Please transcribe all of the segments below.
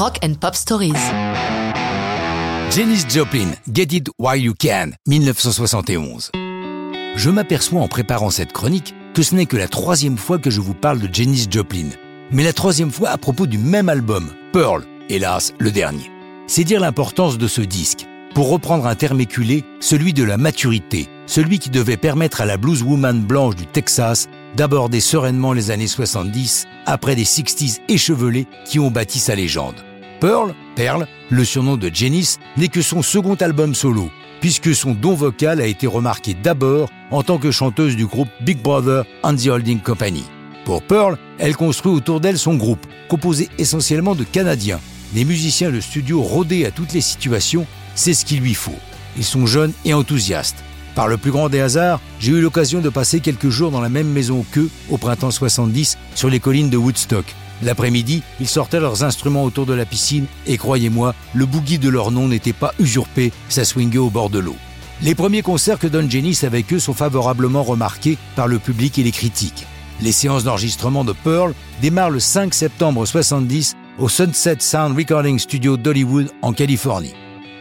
Rock and Pop Stories. Janis Joplin, Get It While You Can, 1971. Je m'aperçois en préparant cette chronique que ce n'est que la troisième fois que je vous parle de Janis Joplin, mais la troisième fois à propos du même album, Pearl, hélas le dernier. C'est dire l'importance de ce disque. Pour reprendre un terme éculé, celui de la maturité, celui qui devait permettre à la blueswoman blanche du Texas d'aborder sereinement les années 70 après des 60s échevelés qui ont bâti sa légende. Pearl, Pearl, le surnom de Janis, n'est que son second album solo, puisque son don vocal a été remarqué d'abord en tant que chanteuse du groupe Big Brother and the Holding Company. Pour Pearl, elle construit autour d'elle son groupe, composé essentiellement de Canadiens. Des musiciens de studio rodés à toutes les situations, c'est ce qu'il lui faut. Ils sont jeunes et enthousiastes. Par le plus grand des hasards, j'ai eu l'occasion de passer quelques jours dans la même maison qu'eux au printemps 70 sur les collines de Woodstock. L'après-midi, ils sortaient leurs instruments autour de la piscine et croyez-moi, le boogie de leur nom n'était pas usurpé, ça swingait au bord de l'eau. Les premiers concerts que donne Janis avec eux sont favorablement remarqués par le public et les critiques. Les séances d'enregistrement de Pearl démarrent le 5 septembre 70 au Sunset Sound Recording Studio d'Hollywood en Californie.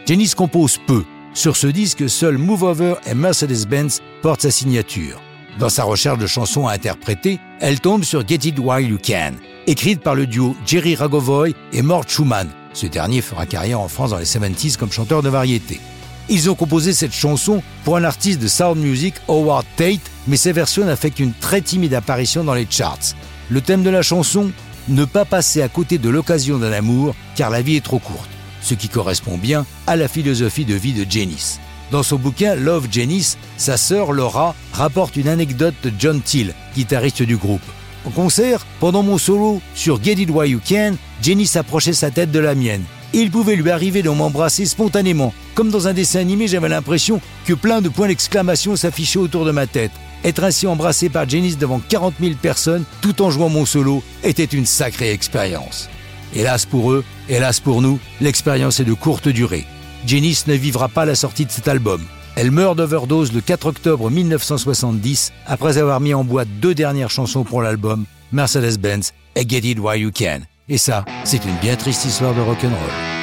Janis compose peu. Sur ce disque, seul Move Over et Mercedes-Benz portent sa signature. Dans sa recherche de chansons à interpréter, elle tombe sur Get It While You Can, écrite par le duo Jerry Ragovoy et Mort Schumann. Ce dernier fera carrière en France dans les 70s comme chanteur de variété. Ils ont composé cette chanson pour un artiste de sound music, Howard Tate, mais ces versions fait qu'une très timide apparition dans les charts. Le thème de la chanson Ne pas passer à côté de l'occasion d'un amour, car la vie est trop courte, ce qui correspond bien à la philosophie de vie de Janis. Dans son bouquin Love Janis, sa sœur Laura rapporte une anecdote de John Till, guitariste du groupe. Au concert, pendant mon solo sur Get It Why You Can, Janis approchait sa tête de la mienne. il pouvait lui arriver de m'embrasser spontanément. Comme dans un dessin animé, j'avais l'impression que plein de points d'exclamation s'affichaient autour de ma tête. Être ainsi embrassé par Janis devant 40 000 personnes tout en jouant mon solo était une sacrée expérience. Hélas pour eux, hélas pour nous, l'expérience est de courte durée. Janis ne vivra pas la sortie de cet album. Elle meurt d'overdose le 4 octobre 1970 après avoir mis en boîte deux dernières chansons pour l'album, Mercedes-Benz et Get It Why You Can. Et ça, c'est une bien triste histoire de rock'n'roll.